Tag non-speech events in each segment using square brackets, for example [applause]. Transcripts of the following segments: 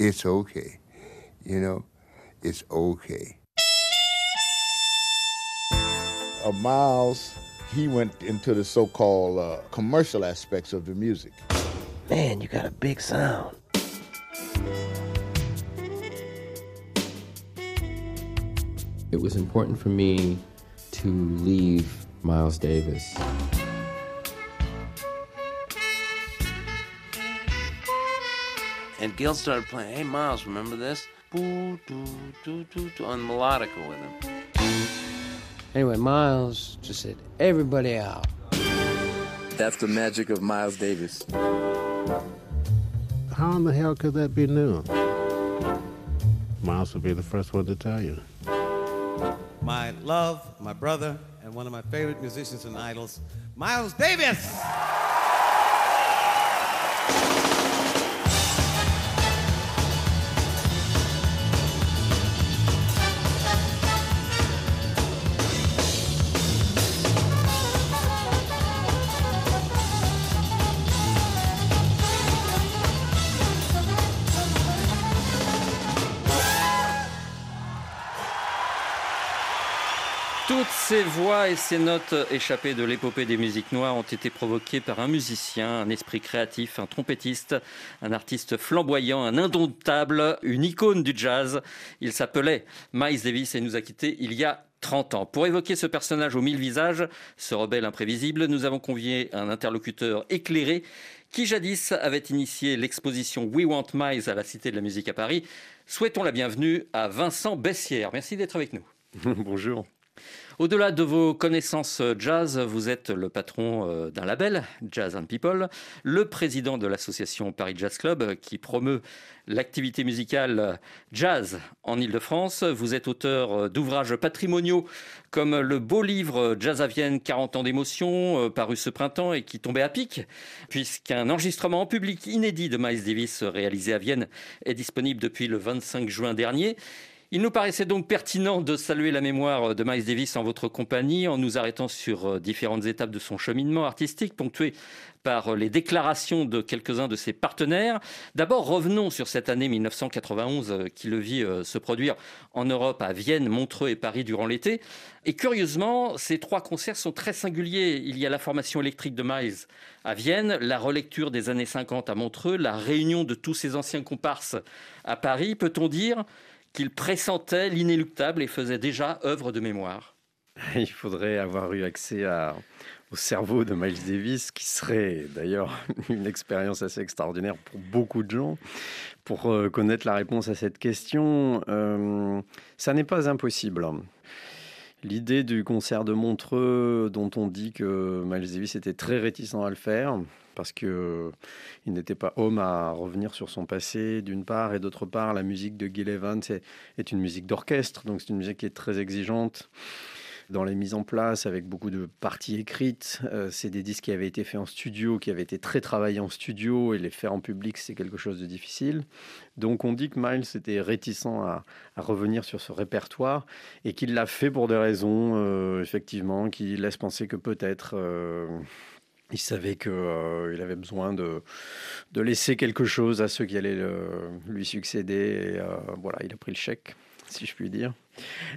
it's okay. You know, it's okay. uh, Miles, he went into the so-called uh, commercial aspects of the music. Man, you got a big sound. It was important for me to leave Miles Davis. And Gil started playing, hey Miles, remember this? Boo, doo, doo, doo, doo, on melodica with him. Anyway, Miles just said, everybody out. That's the magic of Miles Davis. How in the hell could that be new? Miles would be the first one to tell you. My love, my brother, and one of my favorite musicians and idols, Miles Davis. Toutes ces voix et ces notes échappées de l'épopée des musiques noires ont été provoquées par un musicien, un esprit créatif, un trompettiste, un artiste flamboyant, un indomptable, une icône du jazz. Il s'appelait Miles Davis et nous a quittés il y a 30 ans. Pour évoquer ce personnage aux mille visages, ce rebelle imprévisible, nous avons convié un interlocuteur éclairé qui jadis avait initié l'exposition We Want Miles à la Cité de la Musique à Paris. Souhaitons la bienvenue à Vincent Bessière. Merci d'être avec nous. [laughs] Bonjour. Au-delà de vos connaissances jazz, vous êtes le patron euh, d'un label, Jazz and People, le président de l'association Paris Jazz Club qui promeut l'activité musicale jazz en Ile-de-France. Vous êtes auteur euh, d'ouvrages patrimoniaux comme le beau livre Jazz à Vienne 40 ans d'émotion, euh, paru ce printemps et qui tombait à pic, puisqu'un enregistrement en public inédit de Miles Davis réalisé à Vienne est disponible depuis le 25 juin dernier. Il nous paraissait donc pertinent de saluer la mémoire de Miles Davis en votre compagnie en nous arrêtant sur différentes étapes de son cheminement artistique, ponctué par les déclarations de quelques-uns de ses partenaires. D'abord, revenons sur cette année 1991 qui le vit se produire en Europe, à Vienne, Montreux et Paris durant l'été. Et curieusement, ces trois concerts sont très singuliers. Il y a la formation électrique de Miles à Vienne, la relecture des années 50 à Montreux, la réunion de tous ses anciens comparses à Paris. Peut-on dire qu'il pressentait l'inéluctable et faisait déjà œuvre de mémoire. [laughs] Il faudrait avoir eu accès au cerveau de Miles Davis, qui serait d'ailleurs [laughs] une expérience assez extraordinaire pour beaucoup de gens, pour euh, connaître la réponse à cette question. Euh, ça n'est pas impossible. L'idée du concert de Montreux, dont on dit que Miles était très réticent à le faire, parce que il n'était pas homme à revenir sur son passé d'une part et d'autre part la musique de Gil Evans est, est une musique d'orchestre donc c'est une musique qui est très exigeante dans les mises en place avec beaucoup de parties écrites. Euh, c'est des disques qui avaient été faits en studio, qui avaient été très travaillés en studio et les faire en public, c'est quelque chose de difficile. Donc on dit que Miles était réticent à, revenir sur ce répertoire et qu'il l'a fait pour des raisons, euh, effectivement, qui laissent penser que peut-être... Euh, il savait qu'il euh, avait besoin de, laisser quelque chose à ceux qui allaient lui succéder. Et, voilà, il a pris le chèque, [laughs] si je puis dire.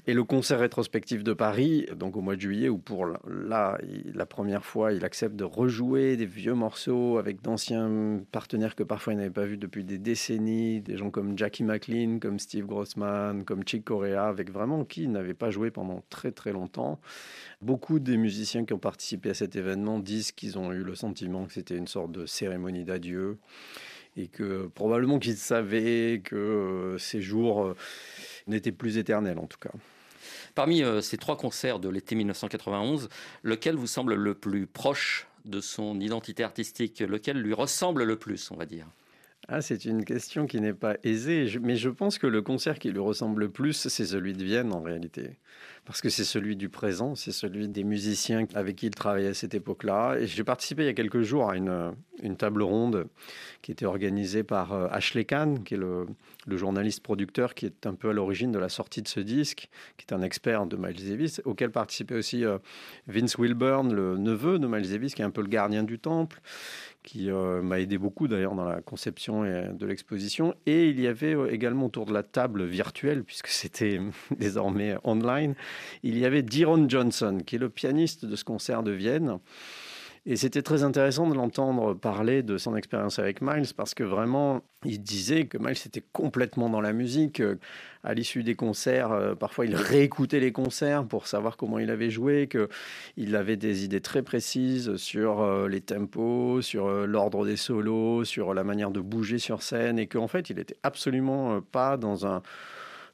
Et le concert rétrospectif de Paris, donc au mois de juillet, où pour là, la première fois, il accepte de rejouer des vieux morceaux avec d'anciens partenaires que parfois il n'avait pas vus depuis des décennies, des gens comme Jackie McLean, comme Steve Grossman, comme Chick Corea, avec vraiment qui n'avait pas joué pendant très très longtemps. Beaucoup des musiciens qui ont participé à cet événement disent qu'ils ont eu le sentiment que c'était une sorte de cérémonie d'adieu et que probablement qu'ils savaient que euh, ces jours n'étaient plus éternels en tout cas. Parmi euh, ces trois concerts de l'été 1991, lequel vous semble le plus proche de son identité artistique, lequel lui ressemble le plus, on va dire? Ah, c'est une question qui n'est pas aisée, mais je pense que le concert qui lui ressemble le plus, c'est celui de Vienne en réalité parce que c'est celui du présent, c'est celui des musiciens avec qui il travaillait à cette époque-là. Et j'ai participé il y a quelques jours à une, table ronde qui était organisée par euh, Ashley Kahn, qui est le, journaliste producteur qui est un peu à l'origine de la sortie de ce disque, qui est un expert de Miles Davis, auquel participait aussi euh, Vince Wilburn, le neveu de Miles Davis, qui est un peu le gardien du temple, qui euh, m'a aidé beaucoup d'ailleurs dans la conception de l'exposition. Et il y avait également autour de la table virtuelle, puisque c'était [laughs] désormais online, il y avait Diron Johnson, qui est le pianiste de ce concert de Vienne. Et c'était très intéressant de l'entendre parler de son expérience avec Miles parce que vraiment, il disait que Miles était complètement dans la musique. À l'issue des concerts, euh, parfois il réécoutait les concerts pour savoir comment il avait joué, qu'il avait des idées très précises sur euh, les tempos, sur euh, l'ordre des solos, sur la manière de bouger sur scène et qu'en fait, il n'était absolument pas dans un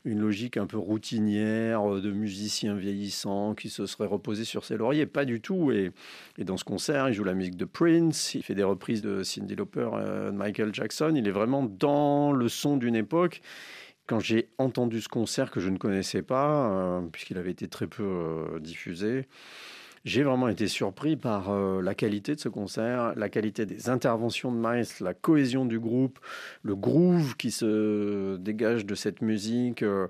une logique un peu routinière euh, de musicien vieillissant qui se serait reposé sur ses lauriers. Pas du tout. Et, dans ce concert, il joue la musique de Prince, il fait des reprises de Cindy Lauper, euh, Michael Jackson. Il est vraiment dans le son d'une époque quand j'ai entendu ce concert que je ne connaissais pas, euh, puisqu'il avait été très peu diffusé, j'ai vraiment été surpris par euh, la qualité de ce concert, la qualité des interventions de Miles, la cohésion du groupe, le groove qui se dégage de cette musique. Euh.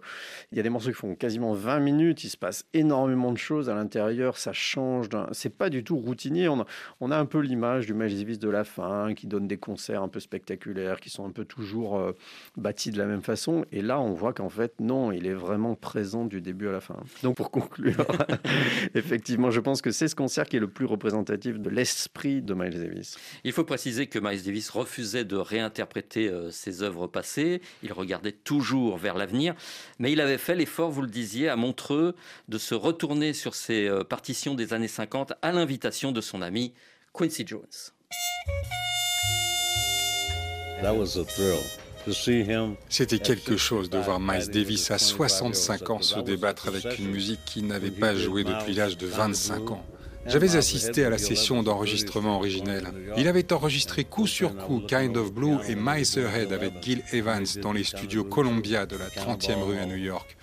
Il y a des morceaux qui font quasiment 20 minutes, il se passe énormément de choses à l'intérieur, ça change. C'est pas du tout routinier. On a, un peu l'image du Davis de la fin qui donne des concerts un peu spectaculaires, qui sont un peu toujours euh, bâtis de la même façon. Et là, on voit qu'en fait, non, il est vraiment présent du début à la fin. Donc pour conclure, [laughs] effectivement, je pense que c'est ce concert qui est le plus représentatif de l'esprit de Miles Davis. Il faut préciser que Miles Davis refusait de réinterpréter euh, ses œuvres passées. Il regardait toujours vers l'avenir. Mais il avait fait l'effort, vous le disiez, à Montreux, de se retourner sur ses euh, partitions des années 50 à l'invitation de son ami Quincy Jones. That was a thrill. C'était quelque chose de voir Miles Davis à 65 ans se débattre avec une musique qu'il n'avait pas jouée depuis l'âge de 25 ans. J'avais assisté à la session d'enregistrement originelle. Il avait enregistré coup sur coup Kind of Blue et Mice Head avec Gil Evans dans les studios Columbia de la 30e rue à New York.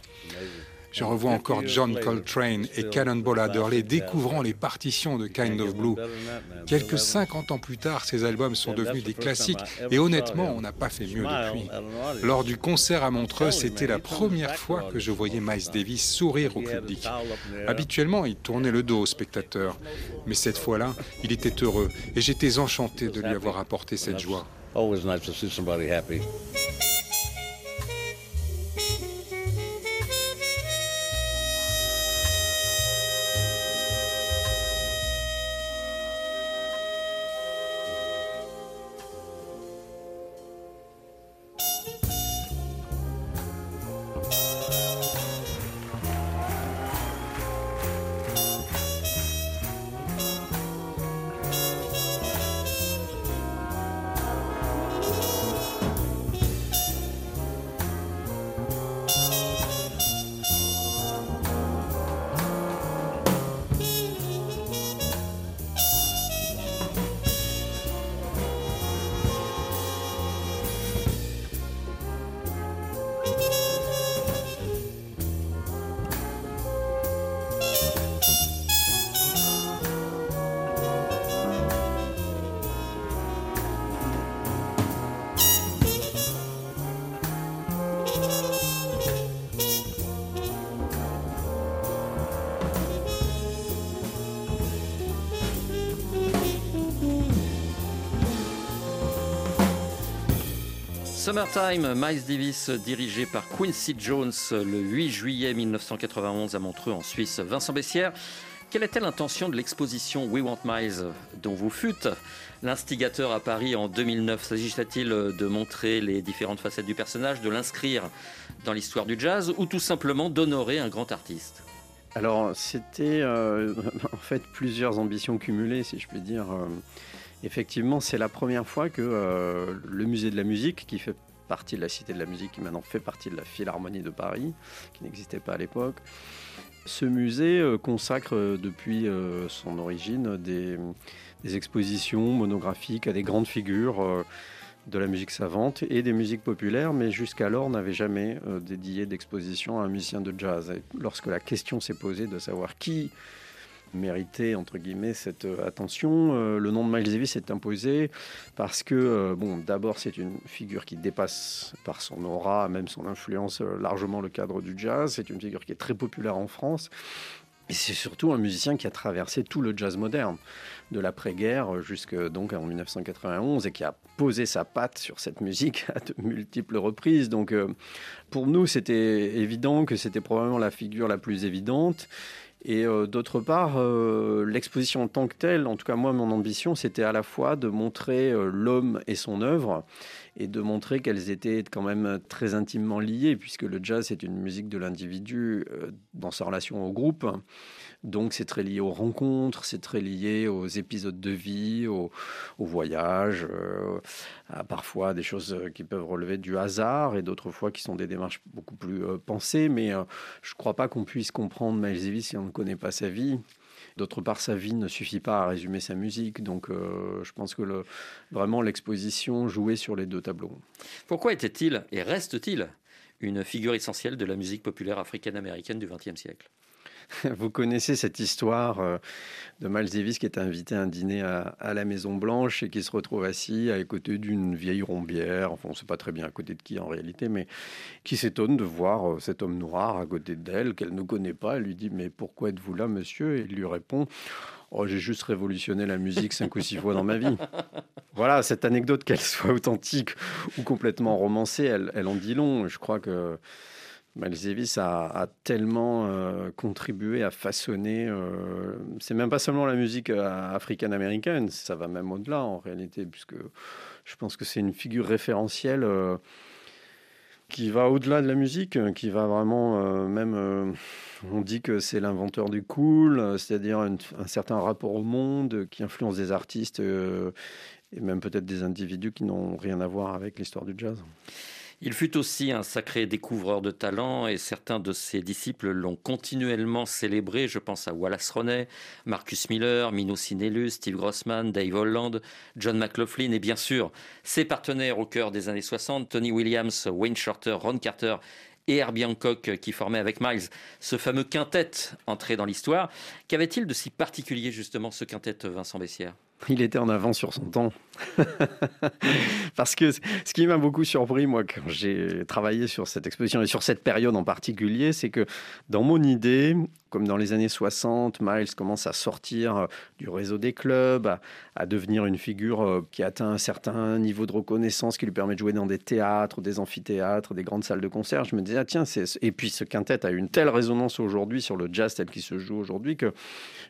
Je revois encore John Coltrane et Cannonball Adderley découvrant les partitions de Kind of Blue. Quelques 50 ans plus tard, ces albums sont devenus des classiques et honnêtement, on n'a pas fait mieux depuis. Lors du concert à Montreux, c'était la première fois que je voyais Miles Davis sourire au public. Habituellement, il tournait le dos aux spectateurs, mais cette fois-là, il était heureux et j'étais enchanté de lui avoir apporté cette joie. Summertime, Miles Davis dirigé par Quincy Jones le 8 juillet 1991 à Montreux en Suisse. Vincent Bessière, quelle était l'intention de l'exposition We Want Miles dont vous fûtes l'instigateur à Paris en 2009 S'agissait-il de montrer les différentes facettes du personnage, de l'inscrire dans l'histoire du jazz ou tout simplement d'honorer un grand artiste? Alors c'était euh, [laughs] en fait plusieurs ambitions cumulées si je puis dire. Effectivement, c'est la première fois que euh, le musée de la musique, qui fait partie de la Cité de la musique, qui maintenant fait partie de la Philharmonie de Paris, qui n'existait pas à l'époque, ce musée euh, consacre euh, depuis son origine des, expositions monographiques à des grandes figures de la musique savante et des musiques populaires, mais jusqu'alors n'avait jamais dédié d'exposition à un musicien de jazz. Lorsque la question s'est posée de savoir qui méritait entre guillemets cette euh, attention, euh, le nom de Miles Davis s'est imposé parce que bon, d'abord c'est une figure qui dépasse par son aura, même son influence largement le cadre du jazz. C'est une figure qui est très populaire en France et c'est surtout un musicien qui a traversé tout le jazz moderne, de l'après-guerre jusque donc en 1991, et qui a posé sa patte sur cette musique à de multiples reprises. Donc euh, pour nous, c'était évident que c'était probablement la figure la plus évidente. Et euh, d'autre part, euh, l'exposition en tant que telle, en tout cas moi, mon ambition, c'était à la fois de montrer l'homme et son œuvre, et de montrer qu'elles étaient quand même très intimement liées, puisque le jazz est une musique de l'individu euh, dans sa relation au groupe. Donc c'est très lié aux rencontres, c'est très lié aux épisodes de vie, aux, voyages, euh, à parfois des choses qui peuvent relever du hasard et d'autres fois qui sont des démarches beaucoup plus euh, pensées. Mais je ne crois pas qu'on puisse comprendre Miles Davis si on ne connaît pas sa vie. D'autre part, sa vie ne suffit pas à résumer sa musique. Donc, euh, je pense que vraiment l'exposition jouait sur les deux tableaux. Pourquoi était-il et reste-t-il une figure essentielle de la musique populaire africaine-américaine du XXe siècle? [laughs] Vous connaissez cette histoire euh, de Miles Davis qui est invité à un dîner à, la Maison Blanche et qui se retrouve assis à côté d'une vieille rombière. Enfin, on ne sait pas très bien à côté de qui en réalité, mais qui s'étonne de voir euh, cet homme noir à côté d'elle qu'elle ne connaît pas. Elle lui dit mais pourquoi êtes-vous là, monsieur? Et il lui répond Oh, j'ai juste révolutionné la musique cinq ou six fois dans ma vie. [laughs] Voilà, cette anecdote, qu'elle soit authentique ou complètement romancée, elle, elle en dit long. Je crois que Miles Davis a, tellement euh, contribué à façonner. Euh, c'est même pas seulement la musique euh, africaine-américaine, ça va même au-delà en réalité, puisque je pense que c'est une figure référentielle qui va au-delà de la musique, qui va vraiment même. on dit que c'est l'inventeur du cool, c'est-à-dire un, certain rapport au monde qui influence des artistes et même peut-être des individus qui n'ont rien à voir avec l'histoire du jazz. Il fut aussi un sacré découvreur de talent et certains de ses disciples l'ont continuellement célébré. Je pense à Wallace Roney, Marcus Miller, Mino Sinellus, Steve Grossman, Dave Holland, John McLaughlin et bien sûr ses partenaires au cœur des années 60, Tony Williams, Wayne Shorter, Ron Carter et Herbie Hancock qui formaient avec Miles ce fameux quintet entré dans l'histoire. Qu'avait-il de si particulier justement ce quintet Vincent Bessière il était en avance sur son temps. [laughs] Parce que ce qui m'a beaucoup surpris, moi, quand j'ai travaillé sur cette exposition et sur cette période en particulier, c'est que dans mon idée, comme dans les années 60, Miles commence à sortir euh, du réseau des clubs, à, devenir une figure euh, qui atteint un certain niveau de reconnaissance qui lui permet de jouer dans des théâtres, des amphithéâtres, des grandes salles de concert. Je me disais, ah, tiens, et puis ce quintet a une telle résonance aujourd'hui sur le jazz tel qu'il se joue aujourd'hui que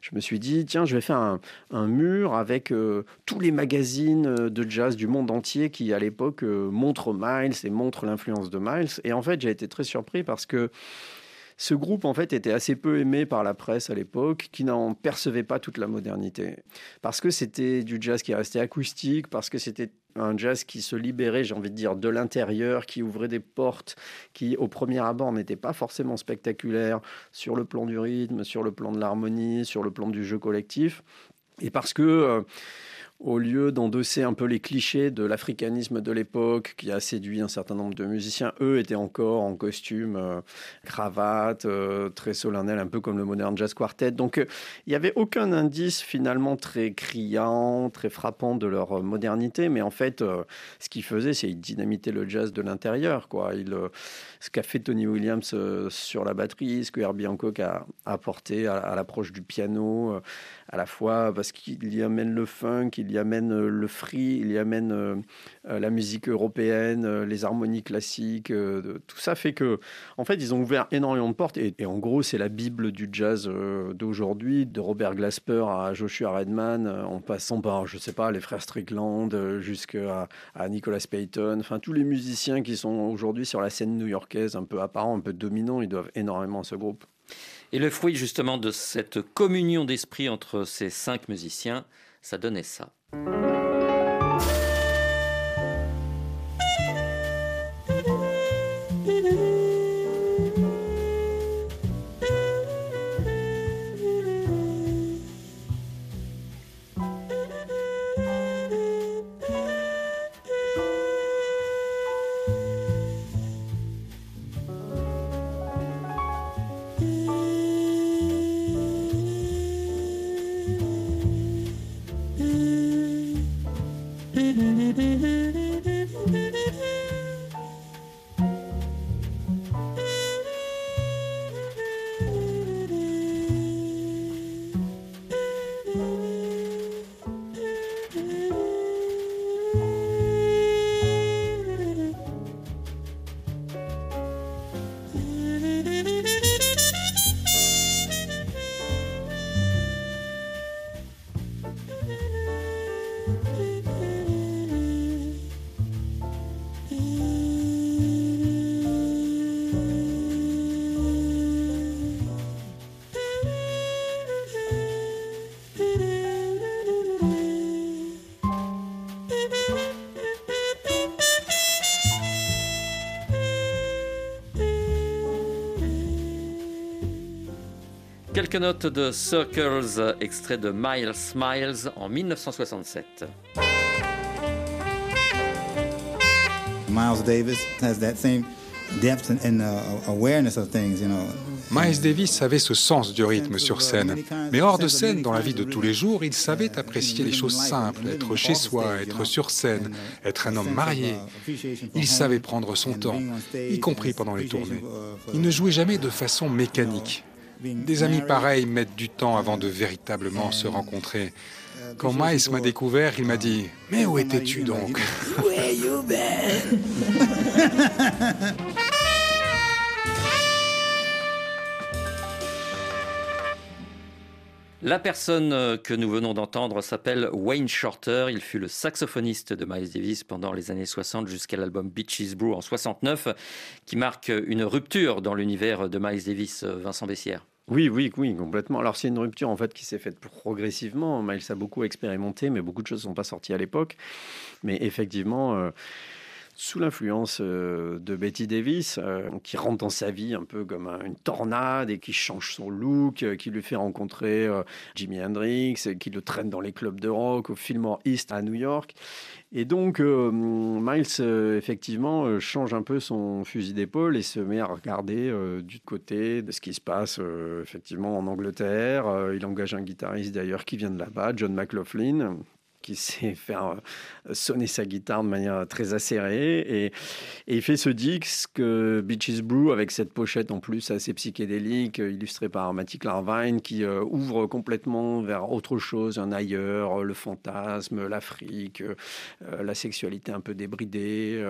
je me suis dit, tiens, je vais faire un, mur avec euh, tous les magazines de jazz du monde entier qui, à l'époque, montrent Miles et montrent l'influence de Miles. Et en fait, j'ai été très surpris parce que ce groupe, en fait, était assez peu aimé par la presse à l'époque, qui n'en percevait pas toute la modernité. Parce que c'était du jazz qui restait acoustique, parce que c'était un jazz qui se libérait, j'ai envie de dire, de l'intérieur, qui ouvrait des portes qui, au premier abord, n'étaient pas forcément spectaculaires sur le plan du rythme, sur le plan de l'harmonie, sur le plan du jeu collectif. Et parce que... Euh, au lieu d'endosser un peu les clichés de l'africanisme de l'époque qui a séduit un certain nombre de musiciens, eux étaient encore en costume, euh, cravate, euh, très solennel, un peu comme le Modern Jazz Quartet. Donc il n'y avait aucun indice finalement très criant, très frappant de leur modernité, mais en fait, ce qu'ils faisaient, c'est qu'ils dynamitaient le jazz de l'intérieur. Quoi. Il, ce qu'a fait Tony Williams sur la batterie, ce que Herbie Hancock a apporté à l'approche du piano, à la fois parce qu'il y amène le funk, il y amène euh, le free, il y amène euh, euh, la musique européenne, les harmonies classiques. tout ça fait que, en fait, ils ont ouvert énormément de portes. Et, en gros, c'est la bible du jazz d'aujourd'hui, de Robert Glasper à Joshua Redman, en passant par, je sais pas, les frères Strickland, jusqu'à à Nicolas Payton. Enfin, tous les musiciens qui sont aujourd'hui sur la scène new-yorkaise, un peu apparents, un peu dominants, ils doivent énormément à ce groupe. Et le fruit justement de cette communion d'esprit entre ces cinq musiciens, ça donnait ça. Quelques notes de Circles, extrait de Miles Smiles en 1967. Miles Davis has that same depth and uh, awareness of things, you know. Miles Davis avait ce sens du rythme sur scène. Mais hors de scène, dans la vie de tous les jours, il savait apprécier les choses simples, être chez soi, être sur scène, être un homme marié. Il savait prendre son temps, y compris pendant les tournées. Il ne jouait jamais de façon mécanique. Des amis pareils mettent du temps avant de véritablement se rencontrer. Quand Miles m'a découvert, il m'a dit Mais où étais-tu donc? La personne euh, que nous venons d'entendre s'appelle Wayne Shorter. Il fut le saxophoniste de Miles Davis pendant les années 60 jusqu'à l'album Beaches Brew en 69, qui marque une rupture dans l'univers de Miles Davis, euh, Vincent Bessière. Oui, oui, oui, complètement. Alors c'est une rupture en fait qui s'est faite progressivement. Miles a beaucoup expérimenté, mais beaucoup de choses ne sont pas sorties à l'époque. Mais effectivement, euh, sous l'influence euh, de Betty Davis, euh, qui rentre dans sa vie un peu comme une tornade et qui change son look, euh, qui lui fait rencontrer Jimi Hendrix, qui le traîne dans les clubs de rock au Fillmore East à New York. Et donc, Miles, effectivement, change un peu son fusil d'épaule et se met à regarder du côté de ce qui se passe, effectivement, en Angleterre. il engage un guitariste, d'ailleurs, qui vient de là-bas, John McLaughlin, qui [laughs] sait faire euh, sonner sa guitare de manière très acérée. Et, il fait ce disque, Beaches Brew, avec cette pochette en plus assez psychédélique, illustrée par Matty Clarvine, qui euh, ouvre complètement vers autre chose, un ailleurs, le fantasme, l'Afrique, euh, la sexualité un peu débridée.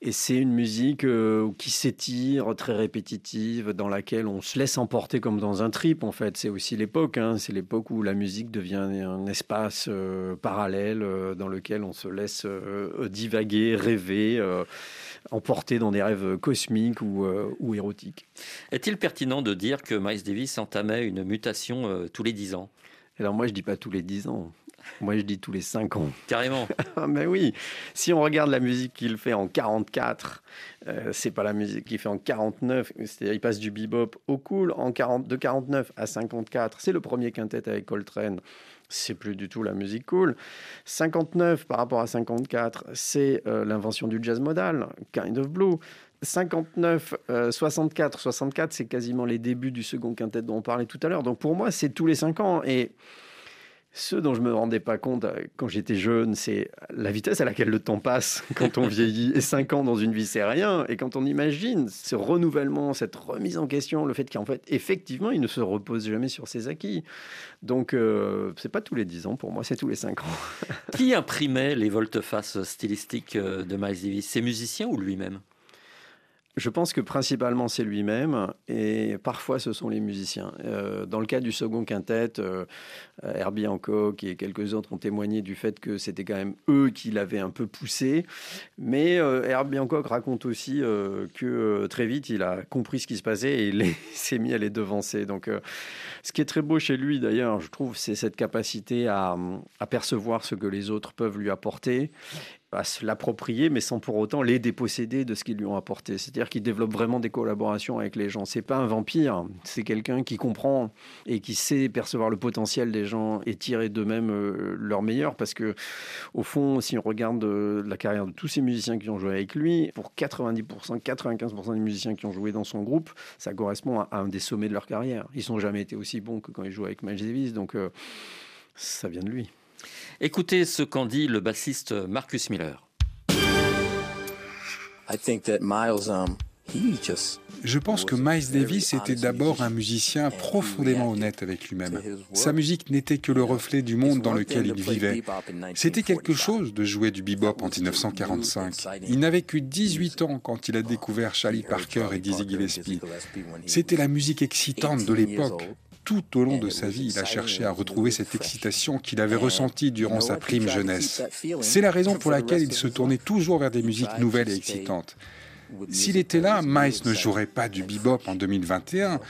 Et c'est une musique euh, qui s'étire, très répétitive, dans laquelle on se laisse emporter comme dans un trip, en fait. C'est aussi l'époque, hein. c'est l'époque où la musique devient un espace euh, parallèle euh, dans lequel on se laisse divaguer, rêver, emporter dans des rêves cosmiques ou, ou érotiques. Est-il pertinent de dire que Miles Davis entamait une mutation tous les dix ans? Alors moi, je dis pas tous les dix ans. Moi, je dis tous les 5 ans. Carrément. [laughs] Mais oui, si on regarde la musique qu'il fait en 44, euh, c'est pas la musique qu'il fait en 49. C'est-à-dire, il passe du bebop au cool en 40, de 49 à 54. C'est le premier quintet avec Coltrane. C'est plus du tout la musique cool. 59 par rapport à 54, c'est euh, l'invention du jazz modal, Kind of Blue. 59, 64, 64, c'est quasiment les débuts du second quintet dont on parlait tout à l'heure. Donc pour moi, c'est tous les 5 ans. Et ce dont je me rendais pas compte euh, quand j'étais jeune, c'est la vitesse à laquelle le temps passe [laughs] quand on vieillit. Et 5 ans dans une vie, c'est rien. Et quand on imagine ce renouvellement, cette remise en question, le fait qu'en fait, effectivement, il ne se repose jamais sur ses acquis. Donc, euh, c'est pas tous les 10 ans pour moi, c'est tous les 5 ans. [laughs] Qui imprimait les volte-face stylistiques euh, de Miles Davis? Ses musiciens ou lui-même? Je pense que principalement c'est lui-même et parfois ce sont les musiciens. Euh, dans le cas du second quintet, euh, Herbie Hancock et quelques autres ont témoigné du fait que c'était quand même eux qui l'avaient un peu poussé. Mais euh, Herbie Hancock raconte aussi que très vite il a compris ce qui se passait et il [laughs] s'est mis à les devancer. Donc ce qui est très beau chez lui d'ailleurs, je trouve, c'est cette capacité à, à percevoir ce que les autres peuvent lui apporter à se l'approprier, mais sans pour autant les déposséder de ce qu'ils lui ont apporté. C'est-à-dire qu'il développe vraiment des collaborations avec les gens. C'est pas un vampire, c'est quelqu'un qui comprend et qui sait percevoir le potentiel des gens et tirer d'eux-mêmes euh, leur meilleur. Parce que, au fond, si on regarde euh, la carrière de tous ces musiciens qui ont joué avec lui, pour 90%, 95% des musiciens qui ont joué dans son groupe, ça correspond à un des sommets de leur carrière. Ils n'ont jamais été aussi bons que quand ils jouaient avec Miles Davis. Donc, euh, ça vient de lui. Écoutez ce qu'en dit le bassiste Marcus Miller. Um, Je pense que Miles Davis était d'abord un musicien profondément honnête avec lui-même. Sa musique n'était que le reflet du monde dans lequel il vivait. C'était quelque chose de jouer du bebop en 1945. Il n'avait que 18 ans quand il a découvert Charlie Parker et Dizzy Gillespie. C'était la musique excitante de l'époque tout au long de sa vie, il a cherché à retrouver cette excitation qu'il avait ressentie durant sa prime jeunesse. C'est la raison pour laquelle il se tournait toujours vers des musiques nouvelles et excitantes. S'il était là, Miles ne jouerait pas du bebop en 2021.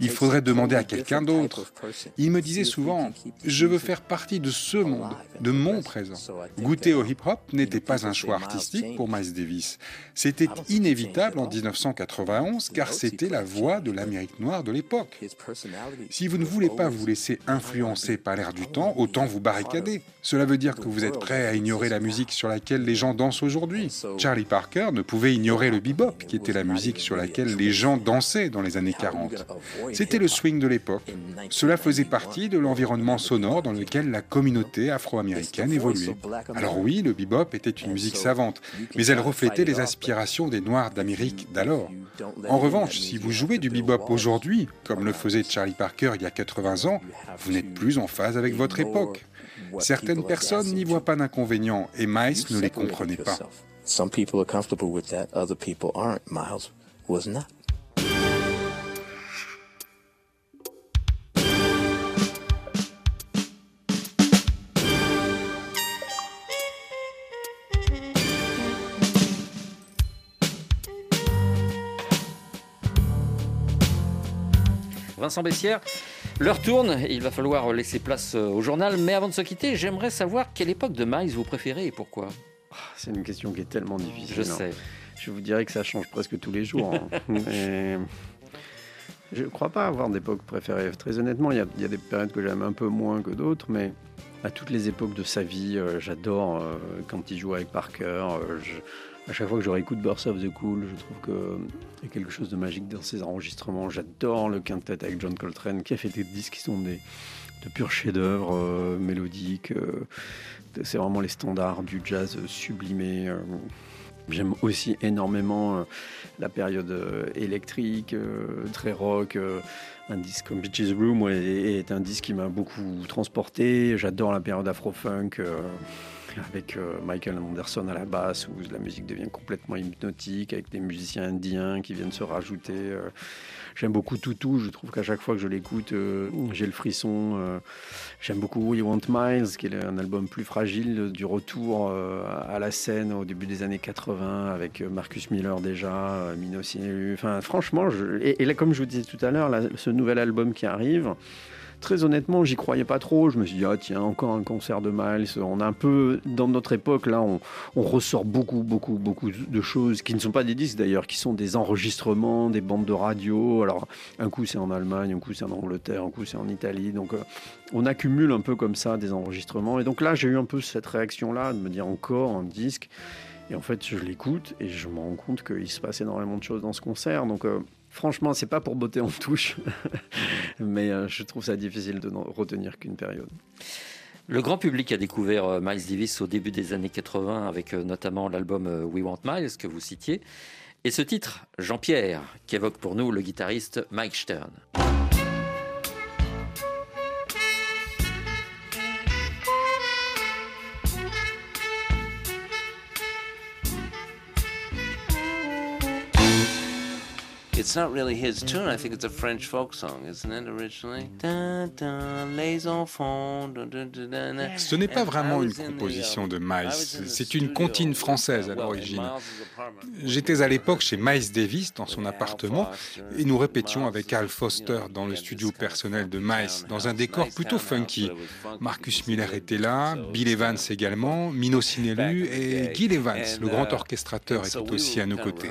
Il faudrait demander à quelqu'un d'autre. Il me disait souvent, je veux faire partie de ce monde, de mon présent. Goûter au hip-hop n'était pas un choix artistique pour Miles Davis. C'était inévitable en 1991 car c'était la voix de l'Amérique noire de l'époque. Si vous ne voulez pas vous laisser influencer par l'air du temps, autant vous barricader. Cela veut dire que vous êtes prêt à ignorer la musique sur laquelle les gens dansent aujourd'hui. Charlie Parker ne pouvait ignorer le bebop, qui était la musique sur laquelle les gens dansaient dans les années 40. C'était le swing de l'époque. Cela faisait partie de l'environnement sonore dans lequel la communauté afro-américaine évoluait. Alors oui, le bebop était une musique savante, mais elle reflétait les aspirations des Noirs d'Amérique d'alors. En revanche, si vous jouez du bebop aujourd'hui, comme le faisait Charlie Parker il y a 80 ans, vous n'êtes plus en phase avec votre époque. Certaines personnes n'y voient pas d'inconvénient et Miles ne les comprenait pas. Some people are comfortable with that, other people aren't. Miles was not. Vincent Bessière, l'heure tourne, il va falloir laisser place au journal, mais avant de se quitter, j'aimerais savoir quelle époque de Miles vous préférez et pourquoi? C'est une question qui est tellement difficile. Je sais. Je vous dirais que ça change presque tous les jours. hein. [laughs] Mais je ne crois pas avoir d'époque préférée. Très honnêtement, il y, a, il y a des périodes que j'aime un peu moins que d'autres, mais à toutes les époques de sa vie, euh, j'adore euh, quand il joue avec Parker. euh, je- à chaque fois que je réécoute Burst of the Cool, je trouve qu'il y a quelque chose de magique dans ses enregistrements. J'adore le quintet avec John Coltrane, qui a fait des disques qui sont des, de purs chefs-d'œuvre euh, mélodiques. Euh, c'est vraiment les standards du jazz sublimé. euh. J'aime aussi énormément euh, la période euh, électrique, euh, très rock. euh, un disque comme Beaches Room est, un disque qui m'a beaucoup transporté. J'adore la période afro-funk euh, avec euh, Michael Anderson à la basse où la musique devient complètement hypnotique avec des musiciens indiens qui viennent se rajouter. euh. J'aime beaucoup Toutou, je trouve qu'à chaque fois que je l'écoute, euh, j'ai le frisson. J'aime beaucoup We Want Miles, qui est un album plus fragile, du retour à la scène au début des années 80 avec Marcus Miller déjà, Mino. Enfin, franchement, et, là, comme je vous disais tout à l'heure, ce nouvel album qui arrive, Très honnêtement, j'y croyais pas trop. Je me suis dit, ah tiens, encore un concert de Miles. On a un peu, dans notre époque, là, on, ressort beaucoup, beaucoup, beaucoup de choses qui ne sont pas des disques d'ailleurs, qui sont des enregistrements, des bandes de radio. Alors, un coup c'est en Allemagne, un coup c'est en Angleterre, un coup c'est en Italie. Donc, euh, on accumule un peu comme ça des enregistrements. Et donc là, j'ai eu un peu cette réaction-là de me dire encore un disque. Et en fait, je l'écoute et je me rends compte qu'il se passe énormément de choses dans ce concert. Donc, euh, franchement, c'est pas pour botter en touche, [laughs] mais euh, je trouve ça difficile de retenir qu'une période. Le grand public a découvert euh, Miles Davis au début des années 80 avec euh, notamment l'album We Want Miles que vous citiez. Et ce titre, Jean-Pierre, qui évoque pour nous le guitariste Mike Stern. It's not really his tune. I think it's a French folk song, isn't it, originally? Ce n'est pas vraiment une was in the, composition um, de I Miles, was in the c'est une comptine française à l'origine. J'étais à l'époque chez Miles Davis dans son appartement et nous répétions avec Al Foster dans le studio personnel de Miles dans un décor plutôt funky. Marcus Miller était là, Bill Evans également, Mino Sinelu et Gil Evans, le grand orchestrateur, était aussi à nos côtés.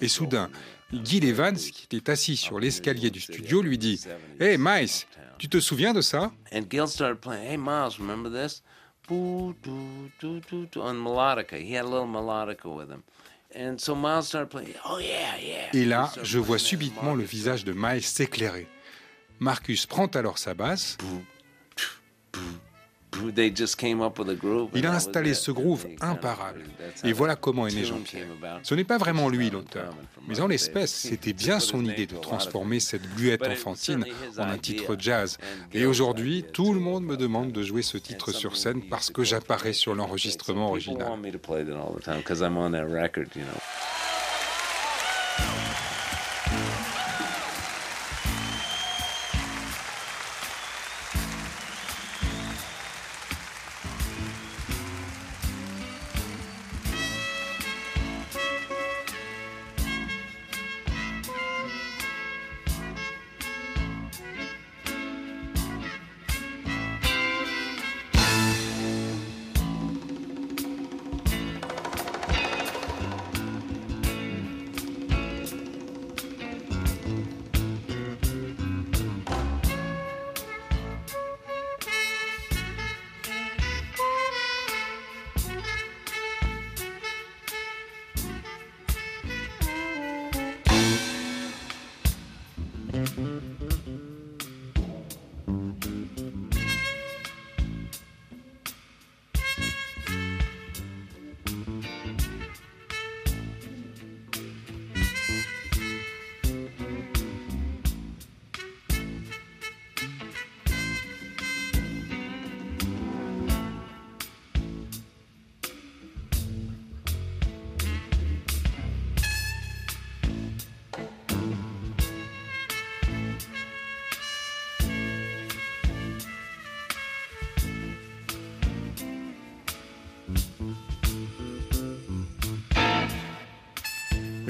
Et soudain, Gil Evans, qui était assis sur l'escalier du studio, lui dit Hey Miles, tu te souviens de ça? And Gil started playing, hey, Miles, remember this? Boo, doo, doo, doo, doo, on melodica. He had a little melodica with him. And so Miles started playing, yeah, yeah. Et là, je vois subitement le visage de Miles s'éclairer. Marcus prend alors sa basse. Il a installé ce groove imparable. Et voilà comment est né Jean-Pierre. Ce n'est pas vraiment lui l'auteur, mais en l'espèce, [laughs] c'était bien son idée de transformer cette gluette enfantine en un titre jazz. Et aujourd'hui, tout le monde me demande de jouer ce titre sur scène parce que j'apparais sur l'enregistrement original. Mm-hmm.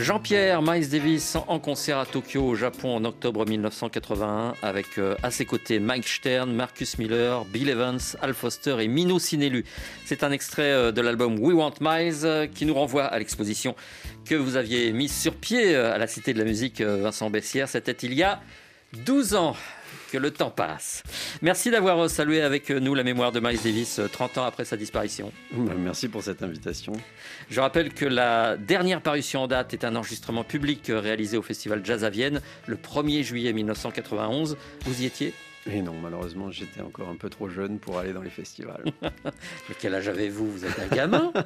Jean-Pierre Miles Davis en concert à Tokyo au Japon en octobre 1981 avec euh, à ses côtés Mike Stern, Marcus Miller, Bill Evans, Al Foster et Mino Sinelu. C'est un extrait euh, de l'album We Want Miles euh, qui nous renvoie à l'exposition que vous aviez mise sur pied à la Cité de la Musique Vincent Bessière. C'était il y a 12 ans que le temps passe. Merci d'avoir salué avec nous la mémoire de Miles Davis 30 ans après sa disparition. Bah, merci pour cette invitation. Je rappelle que la dernière parution en date est un enregistrement public réalisé au Festival Jazz à Vienne le 1er juillet 1991. Vous y étiez? Et non, malheureusement, j'étais encore un peu trop jeune pour aller dans les festivals. [laughs] Mais quel âge avez-vous? Vous êtes un gamin? [laughs]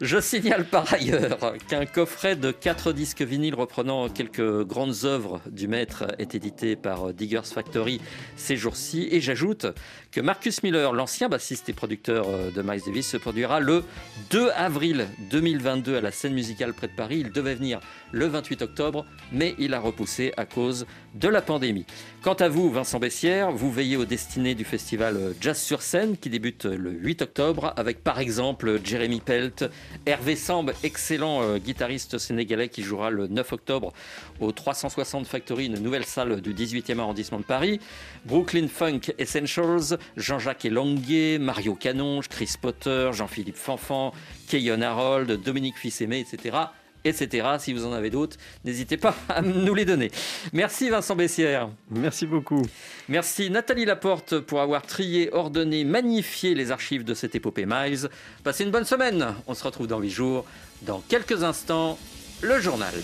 Je signale par ailleurs qu'un coffret de quatre disques vinyles reprenant quelques grandes œuvres du maître est édité par Diggers Factory ces jours-ci. Et j'ajoute que Marcus Miller, l'ancien bassiste et producteur de Miles Davis, se produira le 2 avril 2022 à la scène musicale près de Paris. Il devait venir le 28 octobre, mais il a repoussé à cause de la pandémie. Quant à vous, Vincent Bessière, vous veillez aux destinées du festival Jazz sur scène qui débute le 8 octobre avec par exemple Jeremy Pelt, Hervé Samb, excellent euh, guitariste sénégalais qui jouera le 9 octobre au 360 Factory, une nouvelle salle du 18e arrondissement de Paris, Brooklyn Funk Essentials, Jean-Jacques Elonguet, Mario Canonge, Chris Potter, Jean-Philippe Fanfan, Keyon Harold, Dominique Fils-Aimé, etc etc. Si vous en avez d'autres, n'hésitez pas à nous les donner. Merci Vincent Bessière. Merci beaucoup. Merci Nathalie Laporte pour avoir trié, ordonné, magnifié les archives de cette épopée Miles. Passez une bonne semaine. On se retrouve dans 8 jours. Dans quelques instants, le journal.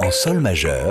En sol majeur,